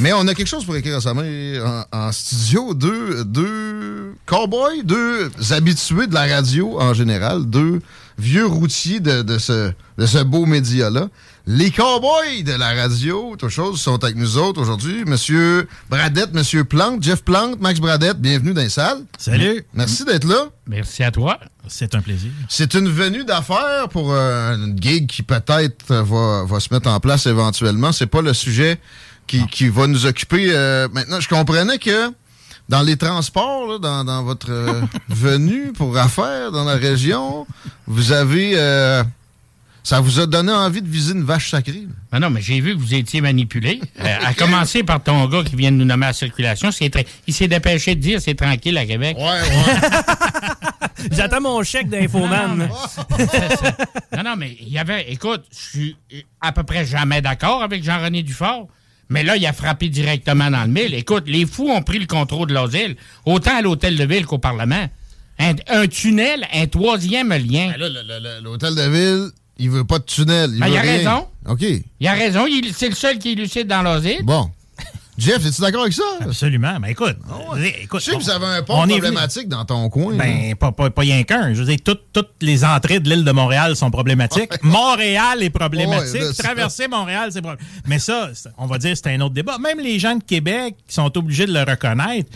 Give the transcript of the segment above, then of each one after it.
Mais on a quelque chose pour écrire récemment en, en studio. Deux, deux cowboys, deux habitués de la radio en général, deux vieux routiers de, de ce, de ce beau média-là. Les cowboys de la radio, autre chose, sont avec nous autres aujourd'hui. Monsieur Bradette, Monsieur Plante, Jeff Plante, Max Bradette, bienvenue dans les salles. Salut. Merci d'être là. Merci à toi. C'est un plaisir. C'est une venue d'affaires pour euh, une gig qui peut-être va, va se mettre en place éventuellement. C'est pas le sujet qui, qui va nous occuper euh, maintenant. Je comprenais que dans les transports, là, dans, dans votre euh, venue pour affaires dans la région, vous avez... euh, ça vous a donné envie de viser une vache sacrée. Ben non, mais j'ai vu que vous étiez manipulé. Euh, à commencer par ton gars qui vient de nous nommer à la circulation. Il s'est dépêché de dire c'est tranquille à Québec. Ouais, ouais. J'attends mon chèque d'infoman. Non, non, mais il y avait. Écoute, je suis à peu près jamais d'accord avec Jean-René Dufort. Mais là, il a frappé directement dans le mille. Écoute, les fous ont pris le contrôle de leurs îles, autant à l'hôtel de ville qu'au Parlement. Un, un tunnel, un troisième lien. Ben là, l'hôtel de ville, il veut pas de tunnel. Il Ben, veut il a rien. raison. OK. Il a raison, c'est le seul qui est lucide dans leurs îles. Bon. Jeff, es-tu d'accord avec ça? Absolument. Ben écoute, écoute, Je sais que vous avez un pont est problématique dans ton coin. là. Ben, pas, pas, pas rien qu'un. Je veux dire, toutes, toutes les entrées de l'île de Montréal sont problématiques. Montréal est problématique. Ouais, Traverser Montréal, c'est problématique. Mais ça, on va dire, c'est un autre débat. Même les gens de Québec qui sont obligés de le reconnaître,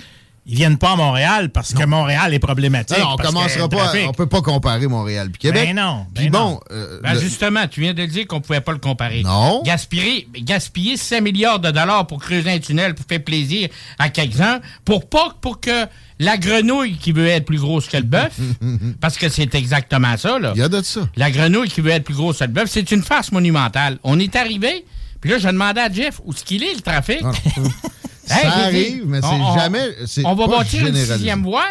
ils viennent pas à Montréal parce que Montréal est problématique. Non, on commencera le pas. trafic- On peut pas comparer Montréal puis Québec. Ben non, ben Puis bon, non. euh, Ben le- justement, tu viens de le dire qu'on pouvait pas le comparer. Non. Gaspiller, gaspiller 5 milliards de dollars pour creuser un tunnel pour faire plaisir à quelqu'un, pour pas pour que la grenouille qui veut être plus grosse que le bœuf, parce que c'est exactement ça, là. il y a de ça. La grenouille qui veut être plus grosse que le bœuf, c'est une farce monumentale. On est arrivé, puis là, je demandais à Jeff où est-ce qu'il est, le trafic. Ça Hey, arrive, mais c'est jamais. On va bâtir une sixième voie.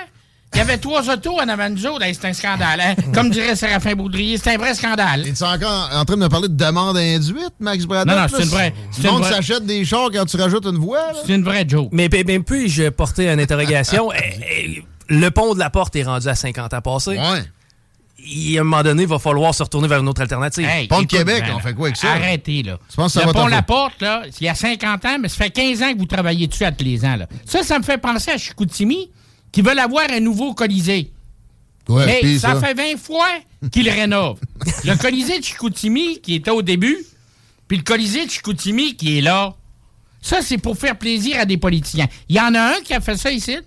Il y avait trois autos en avant de nous autres. C'est un scandale. hein? Comme dirait Séraphin Boudrier, c'est un vrai scandale. Es-tu encore en train de me parler de demande induite, Max Braddock? Non, non, c'est une vraie- Le monde vraie- s'achète des chars quand tu rajoutes une voie. C'est une vraie joke. Mais, mais, mais puis-je porter une interrogation? Eh, eh, le pont de la porte est rendu à 50 ans passés. Ouais. Il, à un moment donné, il va falloir se retourner vers une autre alternative. Hey, Pont de Québec, ben, on fait quoi avec ça? Arrêtez, là. Tu penses que ça le va pont La? Porte, là, il y a 50 ans, mais ça fait 15 ans que vous travaillez dessus à tous les ans. Là. Ça, ça me fait penser à Chicoutimi, qui veulent avoir un nouveau Colisée. Ouais, mais ça, fait 20 fois qu'ils le rénovent. le Colisée de Chicoutimi, qui était au début, puis le Colisée de Chicoutimi, qui est là. Ça, c'est pour faire plaisir à des politiciens. Il y en a un qui a fait ça ici,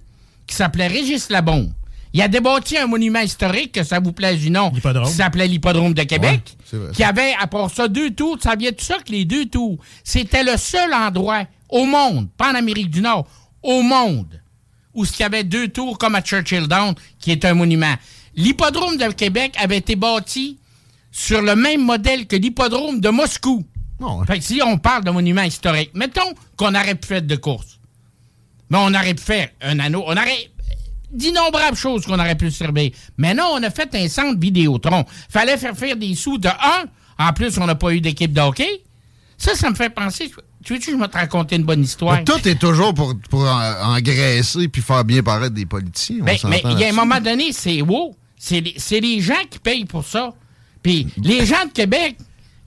qui s'appelait Régis Labombe. Il a débâti un monument historique, que ça vous plaise du nom, L'hippodrome. qui s'appelait l'Hippodrome de Québec, Ouais, c'est vrai. qui avait, à part ça, deux tours. Ça vient de ça que les deux tours, c'était le seul endroit au monde, pas en Amérique du Nord, au monde, où il y avait deux tours comme à Churchill Down, qui est un monument. L'Hippodrome de Québec avait été bâti sur le même modèle que l'Hippodrome de Moscou. Bon, Fait que si on parle de monument historique, mettons qu'on aurait pu faire de course. Mais on aurait pu faire un anneau. On aurait d'innombrables choses qu'on aurait pu servir. Mais non, on a fait un centre Vidéotron. Fallait faire faire des sous de un. En plus, on n'a pas eu d'équipe de hockey. Ça, ça me fait penser. Tu veux-tu que je te raconter une bonne histoire? Mais Tout est toujours pour, pour en- engraisser puis faire bien paraître des politiciens. Ben, mais il y a un moment donné, c'est wow. C'est les, c'est les gens qui payent pour ça. Puis les gens de Québec,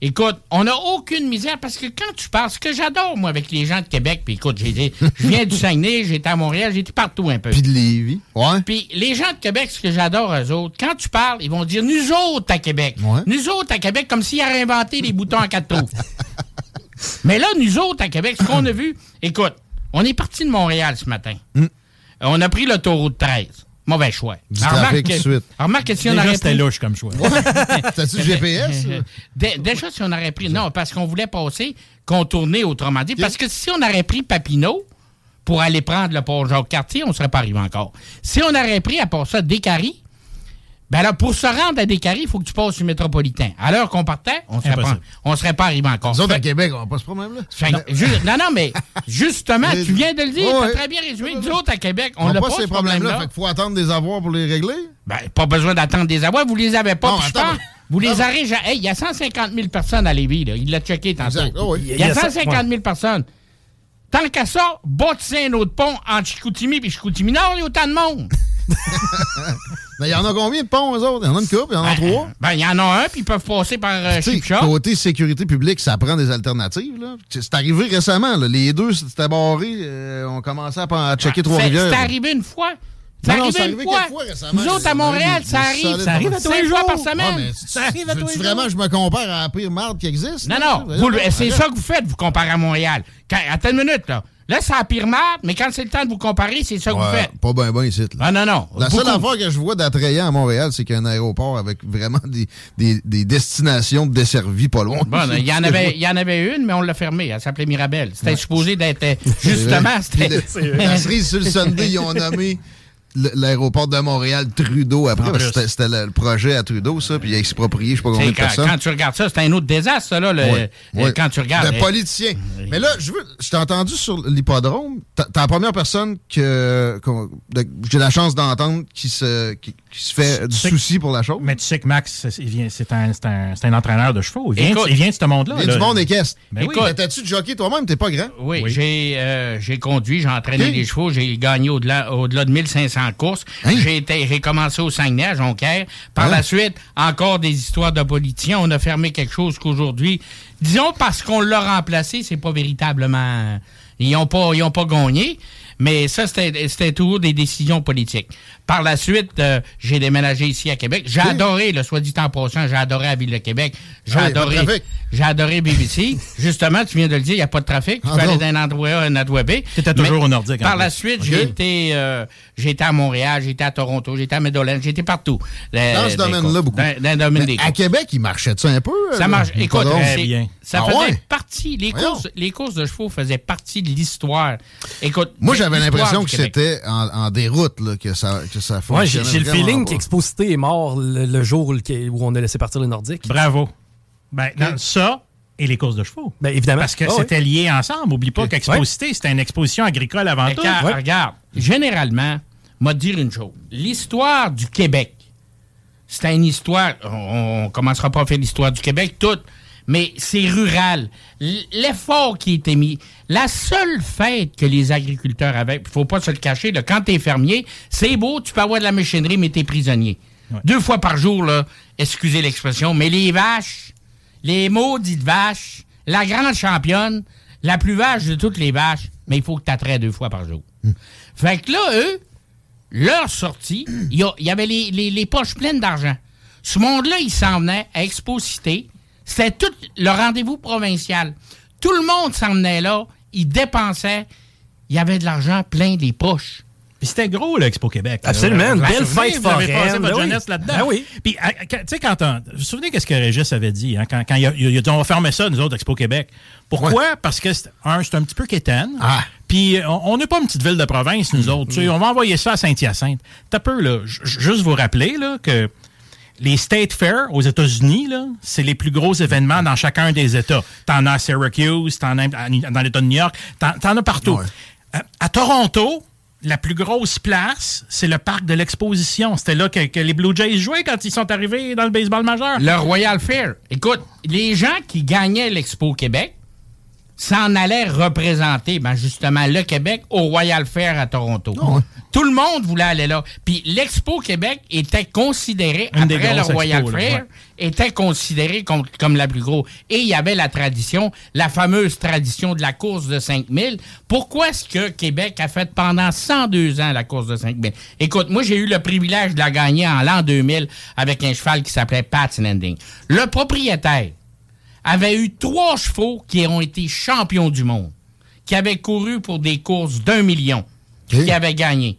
écoute, on n'a aucune misère parce que quand tu parles, ce que j'adore, moi, avec les gens de Québec, puis écoute, j'ai je viens du Saguenay, j'étais à Montréal, j'étais partout un peu. Puis de Lévis. Ouais. Puis les gens de Québec, ce que j'adore eux autres, quand tu parles, ils vont dire nous autres à Québec. Ouais. Nous autres à Québec, comme s'ils avaient inventé les boutons à quatre trous. Mais là, nous autres, à Québec, ce qu'on a vu, écoute, on est parti de Montréal ce matin. On a pris l'autoroute 13. Mauvais choix. Du Alors, trafic remarque- suite. Remarque que si on Déjà, aurait c'était pris- louche comme choix. T'as-tu GPS? Dé- Déjà, si on aurait pris. Non, parce qu'on voulait passer, contourner autrement dit. Parce que si on aurait pris Papineau pour aller prendre le pont Jacques-Cartier, on ne serait pas arrivé encore. Si on aurait pris, à part ça, Descaries, ben là, pour se rendre à Descaries, il faut que tu passes sur le métropolitain. À l'heure qu'on partait, on ne serait, pas- on serait pas arrivé encore. Nous autres, à Québec, on n'a pas ce problème-là. non, non, mais justement, tu viens de le dire, Ouais. t'as très bien résumé. Nous autres, à Québec, on On n'a pas, pas ce ces problèmes-là. problème-là. Fait qu'il faut attendre des avoirs pour les régler. Ben, pas besoin d'attendre des avoirs. Vous les avez pas. Non, attends, vous les avez. Hey, il y a 150 000 personnes à Lévis. Là. Il l'a checké tantôt. Oh oui. Il y a 150 000 personnes. Tant qu'à ça, bâtissez un autre pont entre Chicoutimi et Chicoutimi Nord, il y a autant de monde. Mais il y en a combien de ponts, eux autres? Il y en a une couple, il y en a trois. Ben, il y en a un, puis ils peuvent passer par euh, Chipshop. côté sécurité publique, ça prend des alternatives. là. C'est arrivé récemment. là. Les deux, c'était barré. euh, on commençait à, à checker C'est- Trois-Rivières. C'est arrivé une fois. C'est Non, non, arrivé fois. quelques fois récemment. Nous autres, à Montréal, ça arrive. solide, Ça arrive à tous les jours par Ah, semaine. mais Ça arrive à tous les veux-tu jours. vraiment je me compare à la pire marde qui existe? Non, là? non. C'est ça que vous faites, vous comparez à Montréal. Quand, attends une minute, là. Là, c'est la pire marde, mais quand c'est le temps de vous comparer, c'est ça que vous faites. pas bien, bien ici. là. Ah non, non. La seule affaire que je vois d'attrayant à Montréal, c'est qu'il y a un aéroport avec vraiment des, des, des destinations desservies pas loin. Bon, il y, en avait, il y en avait une, mais on l'a fermée. Elle s'appelait Mirabelle. C'était supposé d'être. euh, Justement, c'était. La cerise sur le Sunday, ils ont nommé l'aéroport de Montréal Trudeau après. Parce que. C'était le, le projet à Trudeau, ça, puis il a exproprié, je sais pas combien de Quand, personnes. quand tu regardes ça, c'est un autre désastre, ça, là, le- quand tu regardes. De euh, politicien. Mais là, je veux. Je t'ai entendu sur l'hippodrome. T'as t'es la première personne que, j'ai la chance d'entendre qui se, qui, qui se fait du souci pour la chose. Mais tu sais que Max, c'est il vient- c'est un, c'est un- c'est un entraîneur de chevaux. Il vient, Écoute, il vient de ce monde-là. Il y a là. du monde équestre. Ben oui. Écoute, T'as-tu de jockey toi-même? T'es pas grand? Oui, Oui. j'ai euh, j'ai conduit, j'ai entraîné des chevaux, j'ai gagné au-delà au-delà de 1500 courses. Hein? J'ai été j'ai commencé au Saguenay, à Jonquière. Par Hein? la suite, encore des histoires de politiciens. On a fermé quelque chose qu'aujourd'hui, disons parce qu'on l'a remplacé, c'est pas véritablement ils ont pas ils ont pas gagné. Mais ça, c'était toujours des décisions politiques. Par la suite, euh, j'ai déménagé ici à Québec. J'ai Oui. adoré, le soit dit en passant, j'ai adoré la ville de Québec. J'ai Ah oui, pas de adoré, trafic. j'ai adoré BBC. Justement, tu viens de le dire, il n'y a pas de trafic. Tu Ah peux aller d'un endroit A à un endroit B. T'étais toujours Mais au Nordique, en Par la suite, j'ai été, euh, été à Montréal, j'ai été à Toronto, j'ai été à Medellin, j'ai été partout. Euh, Dans ce domaine-là, beaucoup. Dans, dans le domaine des à. Québec, il marchait-tu un peu? Ça euh, marche. Écoute, l'hippodrome? Très c'est- bien. Ça Ah faisait ouais? partie. Les courses, les courses de chevaux faisaient partie de l'histoire. Écoute, Moi, j'avais l'impression que c'était en, en déroute là, que ça, que ça Ouais, j'ai le feeling qu'Exposité est mort le, le jour où, on a laissé partir les Nordiques. Bravo. Ben, non, ça et les courses de chevaux. Ben, évidemment. Parce que Ah c'était lié ensemble. Oublie pas qu'Exposité, c'était une exposition agricole avant Mais tout. Ouais. Regarde, généralement, m'a dire une chose. L'histoire du Québec, c'est une histoire. On, on commencera pas à faire l'histoire du Québec toute, mais c'est rural. L'effort qui était mis, la seule fête que les agriculteurs avaient, il faut pas se le cacher, là, quand t'es fermier, c'est beau, tu peux avoir de la machinerie, mais t'es prisonnier. Deux fois par jour, là, excusez l'expression, mais les vaches, les maudites vaches, la grande championne, la plus vache de toutes les vaches, mais il faut que tu attraies deux fois par jour. Fait que là, eux, leur sortie, il y, avait les, les- les poches pleines d'argent. Ce monde-là, il s'en venait à Expo-Cité. C'était tout le rendez-vous provincial. Tout le monde s'en venait là. Ils dépensaient. Il y avait de l'argent plein des poches. Puis c'était gros, l'Expo Québec. Absolument, une belle fête Vous avez passé votre ben oui. jeunesse là-dedans. Ben oui. Puis, quand- tu sais, quand on. Vous vous souvenez qu'est-ce que Régis avait dit, hein, quand, quand il, a, il a dit on va fermer ça, nous autres, Expo Québec. Pourquoi? Parce que, c'est- un, c'est un petit peu quétaine. Ah. Puis, euh, on n'est pas une petite ville de province, nous autres. Tu sais, On va envoyer ça à Saint-Hyacinthe. T'as peu, là. j- Juste vous rappeler, là, que. Les State Fair aux États-Unis, là, c'est les plus gros événements dans chacun des États. T'en as à Syracuse, t'en as dans l'État de New York, t'en, t'en as partout. Ouais. Euh, à Toronto, la plus grosse place, c'est le parc de l'exposition. C'était là que, que les Blue Jays jouaient quand ils sont arrivés dans le baseball majeur. Le Royal Fair. Écoute, les gens qui gagnaient l'Expo Québec s'en allaient représenter, ben justement, le Québec au Royal Fair à Toronto. Tout le monde voulait aller là. Puis l'Expo Québec était considéré, Une après le Royal là, Fair, ouais. était considéré comme, comme la plus grosse. Et il y avait la tradition, la fameuse tradition de la course de 5000. Pourquoi est-ce que Québec a fait pendant 102 ans la course de 5000? Écoute, moi, j'ai eu le privilège de la gagner en l'an 2000 avec un cheval qui s'appelait Pat's Landing. Le propriétaire avait eu trois chevaux qui ont été champions du monde, qui avaient couru pour des courses d'un million, qui avaient gagné.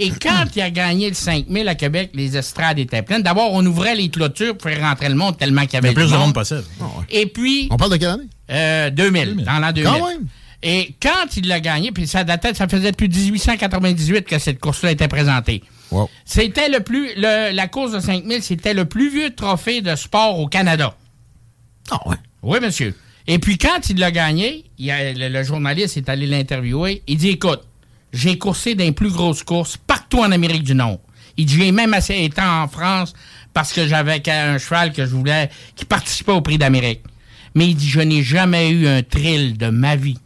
Et quand il a gagné le 5000 à Québec, les estrades étaient pleines. D'abord, on ouvrait les clôtures pour faire rentrer le monde tellement qu'il y Le avait plus du de monde monde. possible. Et puis, On parle de quelle année? euh, 2000, dans l'an 2000. Quand même. Et quand il l'a gagné, puis ça datait, ça faisait depuis 1898 que cette course-là était présentée. Wow. C'était le plus, le- la course de 5000, c'était le plus vieux trophée de sport au Canada. Ah. Oui, monsieur. Et puis quand il l'a gagné, le, journaliste est allé l'interviewer. Il dit Écoute, j'ai coursé les plus grosses courses partout en Amérique du Nord. Il dit J'ai même assez été en France parce que j'avais un cheval que je voulais qui participait au prix d'Amérique. Mais il dit Je n'ai jamais eu un thrill de ma vie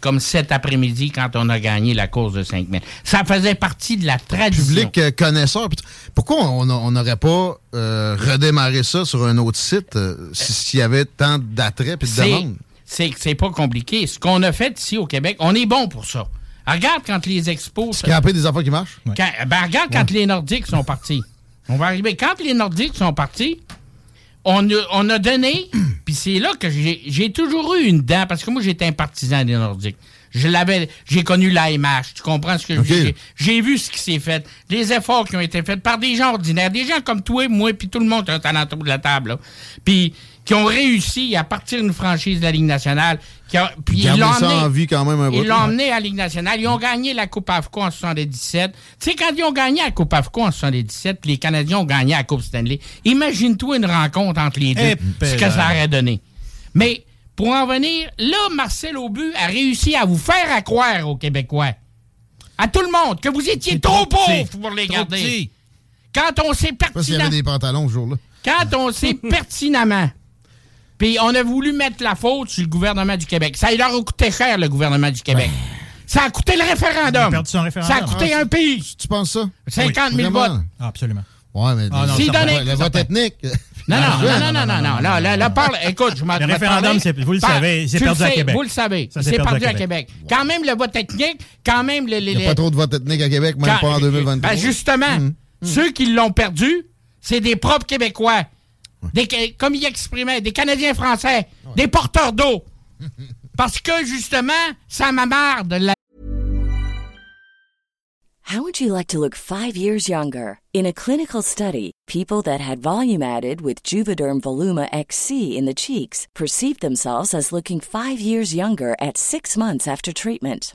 comme cet après-midi quand on a gagné la course de 5000. Ça faisait partie de la tradition. Public euh, connaisseur. Pourquoi on n'aurait pas euh, redémarré ça sur un autre site euh, si- s'il y avait tant d'attrait puis de C'est- demande? C'est c'est pas compliqué. Ce qu'on a fait ici au Québec, on est bon pour ça. Regarde quand les expos. Scraper des affaires qui marchent? Quand- ben, regarde quand les Nordiques sont partis. On va arriver. Quand les Nordiques sont partis, on a, on a donné, puis c'est là que j'ai toujours eu une dent, parce que moi, j'étais un partisan des Nordiques. Je l'avais, j'ai connu l'AMH, tu comprends ce que je Ok. veux dire? J'ai vu ce qui s'est fait, les efforts qui ont été faits par des gens ordinaires, des gens comme toi, moi, puis tout le monde qui est autour de la table. Puis qui ont réussi à partir d'une franchise de la Ligue nationale, qui a- puis ils l'ont emmené- en vie quand même un bout. ils l'ont emmené à la Ligue nationale. Ils ont gagné la Coupe AFCO en 77. Tu sais, quand ils ont gagné la Coupe AFCO en 77, puis les Canadiens ont gagné la Coupe Stanley, imagine-toi une rencontre entre les deux, ce que ça aurait donné. Mais, pour en venir, là, Marcel Aubu a réussi à vous faire à croire aux Québécois, à tout le monde, que vous étiez trop, trop petit. pauvres pour les Trop garder. petit. Quand on sait sais pas s'il y pertinemment... avait des pantalons ce jour-là. Quand on sait pertinemment, puis on a voulu mettre la faute sur le gouvernement du Québec. Ça leur a coûté cher, le gouvernement du Québec. Ça a coûté le référendum. Perdu son référendum. Ça a coûté Ah, un pays. Tu penses ça? 50 000 Vraiment? votes. Ah, absolument. Ouais, mais Ah, non, donnait- Ouais, le vote ethnique. Non, non, non, non, non, non, non. Là, là, là, parle. Écoute, je m'en Le référendum, parler. vous le savez, c'est Tu perdu le à sais, Québec. Vous le savez. Ça, C'est perdu, perdu à à Québec. Quand même, le vote ethnique, quand même, les. les- Il n'y a les- pas trop de vote ethnique à Québec, même quand- pas en 2023. Ben justement, ceux qui l'ont perdu, c'est des propres Québécois. Des, comme il exprimait, des Canadiens français, des porteurs d'eau. Parce que, justement, ça m'amarre de la How would you like to look five years younger? In a clinical study, people that had volume added with Juvederm Voluma XC in the cheeks perceived themselves as looking five years younger at six months after treatment.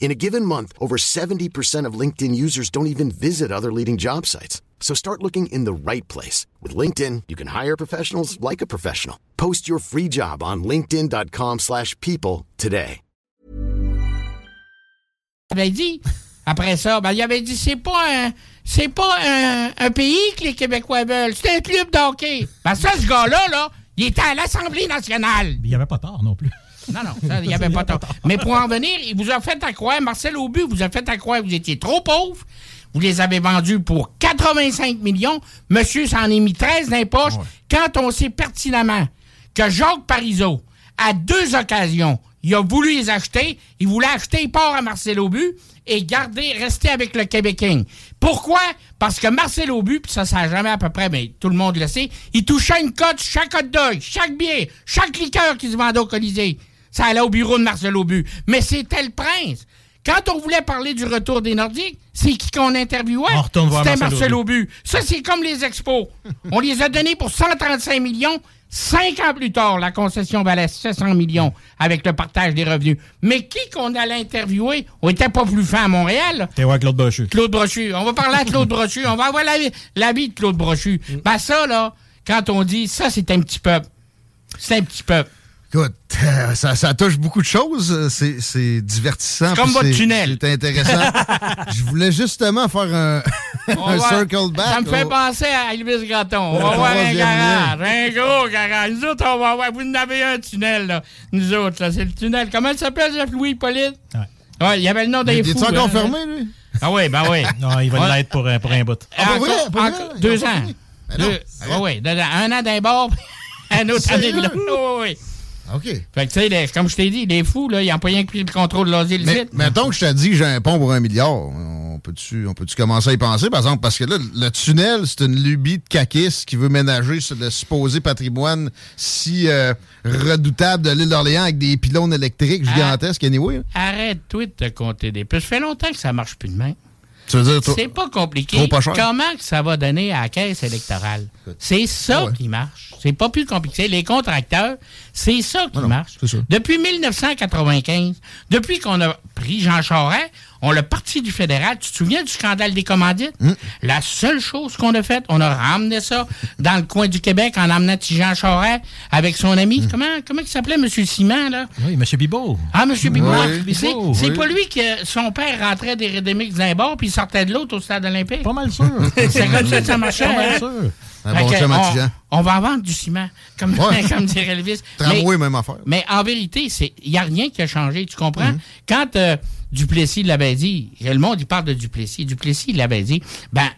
In a given month, over 70% of LinkedIn users don't even visit other leading job sites. So start looking in the right place. With LinkedIn, you can hire professionals like a professional. Post your free job on linkedin.com/people slash people today. avait dit. Après ça, ben, il avait dit c'est pas un. C'est pas un, un pays que les Québécois veulent. C'est un club de hockey. Ben ça, ce gars-là, là, il était à l'Assemblée nationale. Il n'y avait pas tort non plus. Non, non, il n'y avait pas tort. Mais pour en venir, il vous a fait à croire, Marcel Aubu vous a fait à croire que vous étiez trop pauvre. Vous les avez vendus pour 85 millions. Monsieur s'en est mis 13 dans les poches. Quand on sait pertinemment que Jacques Parizeau, à deux occasions, il a voulu les acheter, il voulait acheter les à Marcel Aubu et garder, rester avec le Québec King. Pourquoi? Parce que Marcel Aubu, puis ça, ça n'a jamais à peu près, mais tout le monde le sait, il touchait une cote chaque hot dog, chaque bière, chaque liqueur qui se vendait au Colisée. Ça allait au bureau de Marcel Aubu. Mais c'était le prince. Quand on voulait parler du retour des Nordiques, c'est qui qu'on interviewait? C'était Marcel Marcel Aubu. Ça, c'est comme les expos. on les a donnés pour 135 millions. Cinq ans plus tard, la concession valait 700 millions avec le partage des revenus. Mais qui qu'on allait interviewer? On était pas plus fin à Montréal. T'es Claude Brochu. Claude Brochu. On va parler à Claude Brochu. On va avoir la, vie- la vie de Claude Brochu. Ben ça, là, quand on dit ça, c'est un petit peuple. C'est un petit peuple. Écoute, euh, ça, ça touche beaucoup de choses. euh, C'est, c'est divertissant. C'est comme votre c'est- tunnel. C'est intéressant. Je voulais justement faire un, un va- circle back. Ça me fait au- penser à Elvis Gratton. On va voir un garage, un gros garage. Nous autres, on va voir. Vous en avez un tunnel, là. Nous autres, là, c'est le tunnel. Comment il s'appelle, Jeff Louis Pauline? Ouais. Ouais, il y avait le nom d'un Il fou. est encore hein. fermé, lui? Ah oui, ben oui. Non, il va Ouais. l'être pour, euh, pour un bout. Ah, pour vrai? Encore- Pour vrai? encore- Ils deux ans. Ben non, Deux- ans. Un an d'un bord, un autre année de? Ouais, ouais. OK. Fait que, tu sais, comme je t'ai dit, les fous, là, ils n'ont pas rien que pris le contrôle de l'asile Mais mettons que je te dis que j'ai un pont pour un milliard. On peut-tu peut commencer à y penser, par exemple? Parce que là, le tunnel, c'est une lubie de caquis qui veut ménager sur le supposé patrimoine si euh, redoutable de l'île d'Orléans avec des pylônes électriques Ah. gigantesques, anyway. Arrête-toi de te compter des puces. Ça fait longtemps que ça marche plus de même. Tu veux dire, toi? C'est pas compliqué. Trop pas cher? Comment que ça va donner à la caisse électorale? C'est ça Ah ouais. qui marche. C'est pas plus compliqué. Les contracteurs, c'est ça qui Ah non, marche. Depuis 1995, depuis qu'on a pris Jean Charest, on l'a parti du fédéral. Tu te souviens du scandale des commandites? Hmm. La seule chose qu'on a faite, on a ramené ça dans le coin du Québec en amenant Jean Charest avec son ami. Hmm. Comment, comment il s'appelait, M. Simon, là? Oui, M. Bibot. Ah, M. Bibot. Oui. C'est Bibot, c'est oui. pas lui que son père rentrait des Redemix d'un bord puis il sortait de l'autre au stade olympique. Pas mal sûr. C'est comme ça que ça marchait. Pas mal hein? Un bon chum on, va en vendre du ciment, comme, Ouais. comme dirait Elvis. Tramway, même affaire. mais en vérité, il n'y a rien qui a changé, tu comprends? Mm-hmm. Quand euh, Duplessis l'avait dit, le monde, il parle de Duplessis. Duplessis, l'avait dit, ben,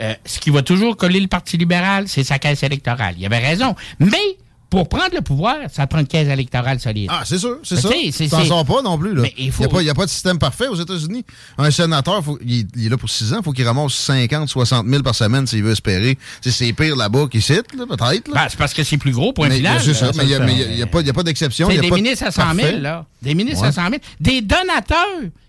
euh, ce qui va toujours coller le Parti libéral, c'est sa caisse électorale. Il avait raison. Mais, pour prendre le pouvoir, ça prend une caisse électorale solide. Ah, c'est sûr, c'est Mais ça. tu t'en sors pas non plus. Là. Mais il faut- n'y a, pas de système parfait aux États-Unis. Un sénateur, faut, il, est- il est là pour 6 ans, il faut qu'il ramasse 50, 60 000 par semaine s'il veut espérer. C'est pire là-bas qu'ici, là, peut-être. Ben, c'est parce que c'est plus gros, point mais, final. c'est ça, mais il n'y a, mais a- pas, pas d'exception. il C'est y a des pas de ministres à 100 000, parfait. là. Des ministres Ouais. à 100 000. Des donateurs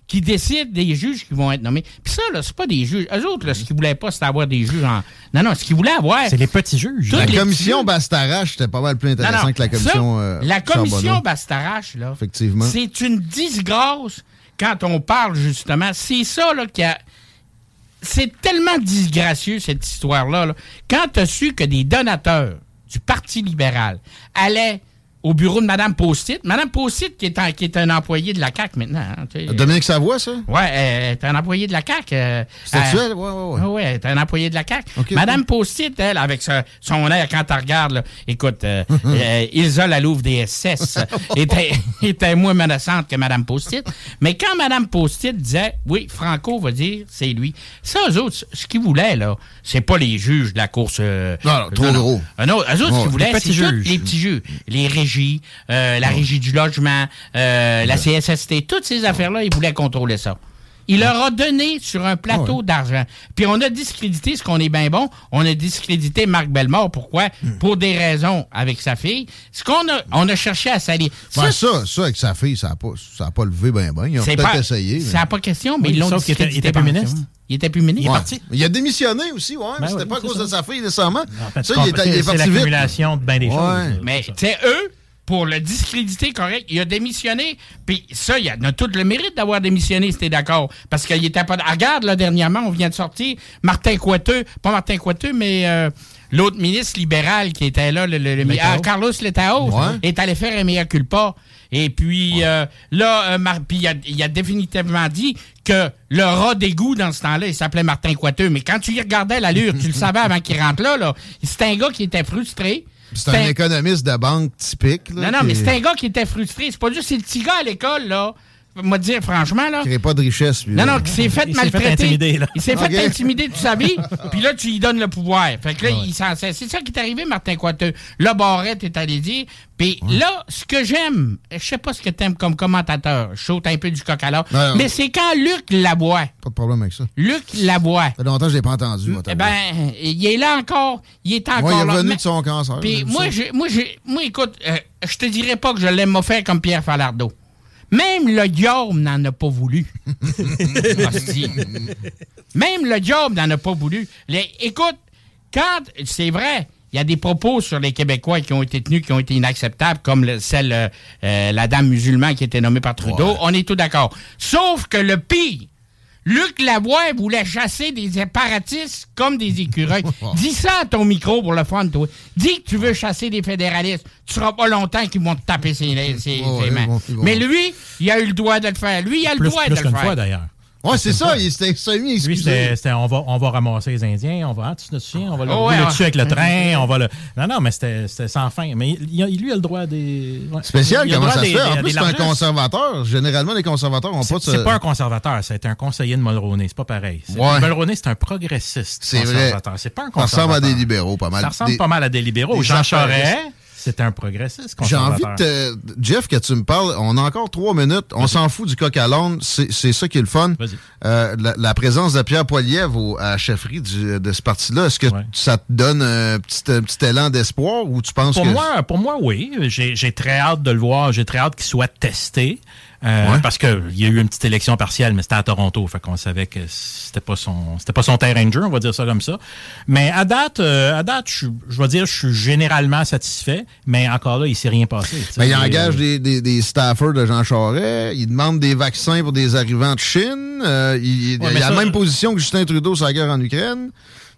qui décident des juges qui vont être nommés. Puis ça, là, c'est pas des juges. Eux autres, là, ce qu'ils voulaient pas, c'était avoir des juges en... Non, non, ce qu'ils voulaient avoir... C'est les petits juges. La les commission petits- Bastarache, c'était pas mal plus intéressant non, que la ça, commission. euh, la commission. Bastarache, là, Effectivement. c'est une disgrâce quand on parle, justement. C'est ça, là, qui a... C'est tellement disgracieux, cette histoire-là. là. Quand tu as su que des donateurs du Parti libéral allaient au bureau de Mme Postit, Mme Postit, qui est, un, qui est un employé de la CAQ maintenant. hein, tu sais. Dominique Savoie, ça? Ouais, elle est un employé de la CAQ. euh, elle? Ouais, ouais. ah ouais, elle est un employé de la CAQ. Ok. Postit, elle, avec ce- son air, quand tu regardes, là, écoute, euh, euh, Ilsa Louve des SS était, était moins menaçante que Madame Postit. Mais quand Madame Postit disait, oui, Franco va dire, c'est lui. Ça, eux autres, ce qu'ils voulaient, là, c'est pas les juges de la course. euh, Non, non, trop gros. Non, eux autres, ce qu'ils voulaient, c'est les petits juges. Les euh, la régie du logement, euh, la CSST, toutes ces affaires-là, ils voulaient contrôler ça. Il leur a donné sur un plateau d'argent. Puis on a discrédité, ce qu'on est bien bon, on a discrédité Marc Bellemare. Pourquoi? Pour des raisons avec sa fille. Ce qu'on a, on a cherché à salir. Ben, ça, ça, avec sa fille, ça n'a pas, ça a pas levé ben ben. Ils ont c'est peut-être pas, essayé. Ça n'a pas question, mais Oui, ils l'ont était- il discrédité était plus ministre. Il était plus ministre. Ouais. Il a démissionné aussi, ouais. mais Ben c'était oui, pas à c'est cause ça. de sa fille, nécessairement. En fait, ça, il est, il est c'est parti vite. l'accumulation de bien des Ouais. choses. Mais, tu sais, eux, pour le discréditer correct, il a démissionné. Puis ça, il a, tout le mérite d'avoir démissionné, si t'es d'accord. Parce qu'il était pas... Ah, Regarde, là, dernièrement, on vient de sortir Martin Coiteux, pas Martin Coiteux, mais euh, l'autre ministre libéral qui était là, le, le- le- ah, Carlos Letao, Ouais. est allé faire un mea culpa. Et puis euh, là, euh, Mar- puis il a, il a définitivement dit que le rat d'égout dans ce temps-là, il s'appelait Martin Coiteux. Mais quand tu y regardais l'allure, tu le savais avant qu'il rentre là, là. C'était un gars qui était frustré. C'est un économiste de banque typique. Là, Non, non, mais c'est un gars qui était frustré. C'est pas juste, c'est le petit gars à l'école, là. Moi, dire franchement, là. pas de richesse, lui. Non, là. non, qui s'est fait Il s'est fait maltraiter. intimider, là. Il s'est fait intimider toute sa vie, puis là, tu lui donnes le pouvoir. Fait que là, il s'en sert. C'est ça qui est arrivé, Martin Coiteux. Là, Barrette est allé dire. Puis là, ce que j'aime, je sais pas ce que t'aimes comme commentateur, je saute un peu du coq à non. mais c'est quand Luc Labois, Pas de problème avec ça. Ça Luc Labois, fait longtemps que je l'ai pas entendu. votre eh ben, il est là encore, il est encore il est là. revenu Mais- de son cancer. puis moi, ça. j'ai- moi, j'ai- moi, écoute, euh, je te dirais pas que je l'aime faire comme Pierre Falardeau. Même le diable n'en a pas voulu. Même le diable n'en a pas voulu. Les- écoute, quand, c'est vrai, il y a des propos sur les Québécois qui ont été tenus, qui ont été inacceptables, comme le- celle, euh, euh, la dame musulmane qui était nommée par Trudeau. On est tout d'accord. Sauf que le pire, Luc Lavoie voulait chasser des séparatistes comme des écureuils. Dis ça à ton micro pour le fun, toi. Dis que tu veux chasser des fédéralistes. Tu seras pas longtemps qu'ils vont te taper ses, ses- Oh, ses ils mains. Mais lui, il a eu le droit de le faire. Lui, il a le Plus, droit plus de le faire. fois, d'ailleurs. Ouais, c'est ça, il s'était semi c'était, c'était, on, va, on va ramasser les Indiens, on va, ah, tu te souviens, on va le Oh, ouais, dessus avec le train, on va le... Non, non, mais c'était, c'était sans fin. Mais il, lui, il a le droit des... ouais. Spécial, Il a le comment ça se des- fait? En des plus, c'est un conservateur. Généralement, les conservateurs n'ont pas de... C'est, pas un conservateur, c'est un conseiller de Mulroney, c'est pas pareil. Ouais. Mulroney, c'est un progressiste C'est vrai. conservateur. C'est pas un Ça conservateur. ressemble à des libéraux, pas mal. Ça ressemble Des- pas mal à des libéraux. des Jean Charest, c'est un progressiste J'ai envie de te... Jeff, que tu me parles, on a encore trois minutes. On s'en fout du coq à l'âne. C'est ça qui est le fun. Euh, la, la présence de Pierre Poilievre à la chefferie du- de ce parti-là, est-ce que Ouais. ça te donne un petit, un petit élan d'espoir ou tu penses Pour que... moi, pour moi, oui. J'ai j'ai très hâte de le voir. J'ai très hâte qu'il soit testé. Euh, Ouais. Parce qu'il y a eu une petite élection partielle, mais c'était à Toronto. Fait qu'on savait que c'était pas son c'était pas son terrain de jeu, on va dire ça comme ça. Mais à date, euh, à date, je, vais dire, je suis généralement satisfait. Mais encore là, il s'est rien passé. Ben, il Euh, engage des, des, des staffers de Jean Charest. Il demande des vaccins pour des arrivants de Chine. Euh, il, il a mais la même position que Justin Trudeau sur la guerre en Ukraine.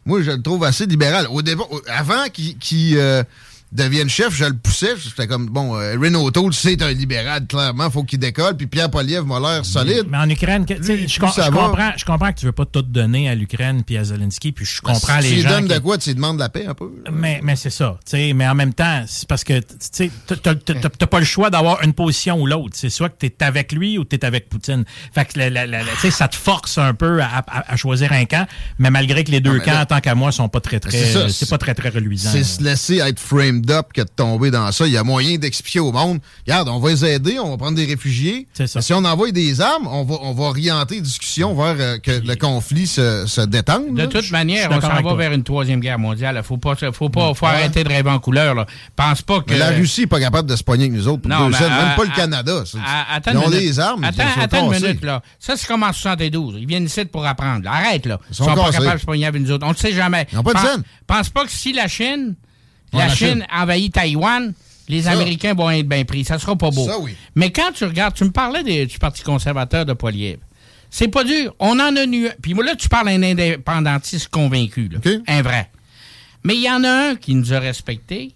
Moi, je le trouve assez libéral. Au départ, avant qu'il qu'il, euh, devienne chef, je le poussais. J'étais comme, bon, euh, Renault c'est un libéral, clairement. faut qu'il décolle. Puis Pierre Poliev m'a l'air solide. Mais en Ukraine, tu je, je comprends, je comprends que tu veux pas tout donner à l'Ukraine puis à Zelensky, puis je comprends Ben, Si les tu gens. donnes qui- de quoi, tu lui demandes la paix un peu. Mais, mais c'est ça. tu sais, Mais en même temps, c'est parce que tu t'as pas le choix d'avoir une position ou l'autre. C'est soit que tu es avec lui ou tu es avec Poutine. Fait que la- la- la- tu ça te force un peu à, à- à choisir un camp, mais malgré que les deux Non, camps, là- tant qu'à moi, sont pas très, très. C'est pas très, très reluisant. C'est se laisser être framed up que de tomber dans ça. Il y a moyen d'expliquer au monde, regarde, on va les aider, on va prendre des réfugiés. C'est ça. Si on envoie des armes, on va, on va orienter les discussions vers euh, que le conflit se, se détende. De là. toute manière, on s'en va vers une troisième guerre mondiale. Faut pas, faut pas, faut arrêter de rêver en couleur. Là. Pense pas que. Mais la Russie n'est pas capable de se pogner avec nous autres pour Non, deux mais, même pas le Canada. À- attends Ils ont des armes, Attends, ils attends une minute, là. Ça, c'est comme en 72. Ils viennent ici pour apprendre. Arrête, là. Ils sont sont, pas capables de se pogner avec nous autres. On ne sait jamais. Ils ont pas de Pense- scène. Pense pas que si la Chine, la, la Chine, Chine. envahit Taïwan, les Ça. Américains vont être bien pris. Ça sera pas beau. Ça, oui. Mais quand tu regardes, tu me parlais des- du Parti conservateur de Poilievre. C'est pas dur. On en a nu. Puis là, tu parles à un indépendantiste convaincu, là. Un vrai. Mais il y en a un qui nous a respectés.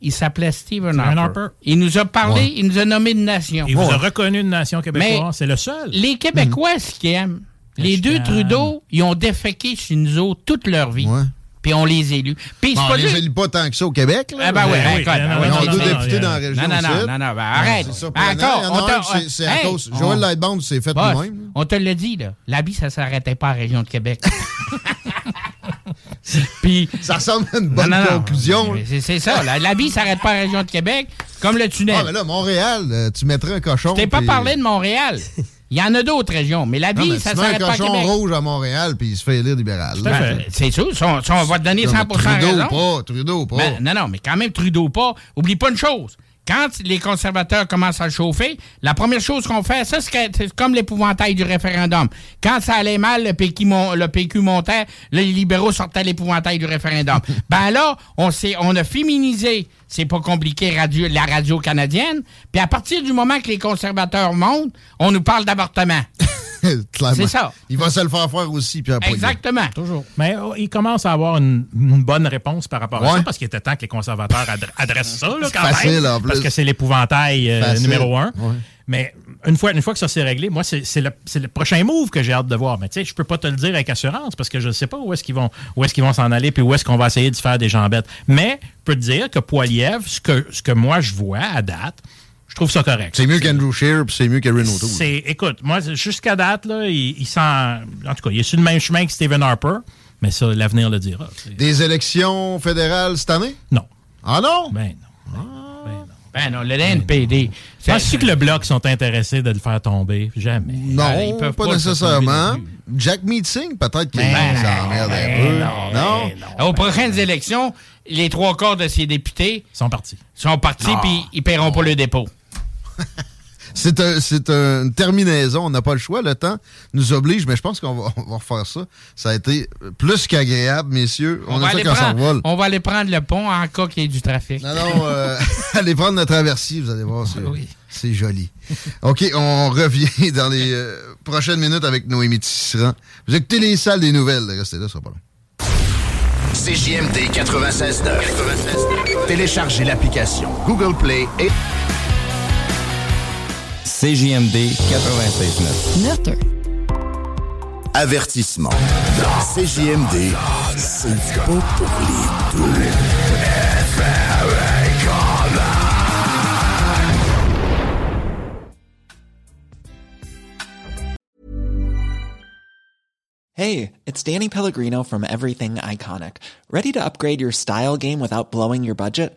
Il s'appelait Stephen Harper. Harper. Il nous a parlé, Ouais. il nous a nommé de nation. Il vous a reconnu une nation québécoise. Mais- C'est le seul. Les Québécois, ce qu'ils aiment, les deux. Trudeau, ils ont déféqué sur nous autres toute leur vie. Ouais. Puis on les élus. Puis Bon, on les élit pas tant que ça au Québec. Là. Ah ben oui, Ben ben oui, ben c'est- deux non, députés non, dans la région Non, non, non, non, non, ben arrête. C'est ça. Ben encore, on c'est- à cause. on- Joël Lightbound s'est fait lui-même. On te l'a dit, là. La vie, ça s'arrêtait pas à la région de Québec. Puis. Ça ressemble à une bonne Non, non, non. conclusion. C'est ça. La, la vie s'arrête pas à la région de Québec, comme le tunnel. Ah, mais là, Montréal, euh, tu mettrais un cochon. Je t'ai pas parlé de Montréal. Il y en a d'autres régions, mais la Non, vie, mais ça s'arrête pas à cochon Québec. rouge à Montréal, puis il se fait élire libéral. Ben, c'est sûr, on- va te donner Non, 100% mais Trudeau raison. pas, Trudeau pas. Ben, non, non, mais quand même, Trudeau pas. Oublie pas une chose. Quand les conservateurs commencent à chauffer, la première chose qu'on fait, ça, c'est comme l'épouvantail du référendum. Quand ça allait mal, le PQ, mon- le PQ montait, les libéraux sortaient l'épouvantail du référendum. ben là, on, s'est- on a féminisé, c'est pas compliqué, radio, la radio canadienne. Puis à partir du moment que les conservateurs montent, on nous parle d'avortement. Clairement. c'est ça. Il va se le faire faire aussi, puis après. Exactement. Toujours. Mais oh, il commence à avoir une, une bonne réponse par rapport à ça, parce qu'il était temps que les conservateurs adre- adressent ça, là, quand facile, même. en plus. Parce que c'est l'épouvantail euh, numéro un. Ouais. Mais une fois, une fois que ça s'est réglé, moi, c'est c'est le, le prochain move que j'ai hâte de voir. Mais tu sais, je peux pas te le dire avec assurance parce que je ne sais pas où est-ce qu'ils vont où est-ce qu'ils vont s'en aller puis où est-ce qu'on va essayer de faire des jambettes. Mais je peux te dire que Poiliev, ce que, ce que moi je vois à date, trouve ça correct. C'est mieux qu'Andrew Scheer, puis c'est mieux que Renault O'Toole. C'est, écoute, moi, jusqu'à date, là, il, il sent. En tout cas, il est sur le même chemin que Stephen Harper, mais ça, l'avenir le dira. Des élections fédérales cette année? Non. Ah non? Ben non. Ben non. Ben non, le NPD. Penses-tu que le Bloc sont intéressés de le faire tomber? Jamais. Non, Ben, ils peuvent pas, nécessairement. Jack Meeting, peut-être qu'il Ben, les emmerde un ben, peu. non, non? ben, Aux prochaines élections, les trois quarts de ces députés sont partis. sont partis puis ils paieront pas le dépôt. C'est un, c'est une terminaison. On n'a pas le choix. Le temps nous oblige, mais je pense qu'on va, on va refaire ça. Ça a été plus qu'agréable, messieurs. On, On, a va fait aller qu'on prendre, s'envole. on va aller prendre le pont en cas qu'il y ait du trafic. Non, non, euh, allez prendre notre traversier, vous allez voir, c'est, Oui. c'est joli. OK, on revient dans les euh, prochaines minutes avec Noémie Tisserand. Vous écoutez les salles des nouvelles. Restez là, ça sera pas long. CJMD 96.9. Téléchargez l'application Google Play et CJMD 96.9. Neutre. avertissement. CJMD, c'est pas pour les doux. Hey, it's Danny Pellegrino from Everything Iconic. Ready to upgrade your style game without blowing your budget?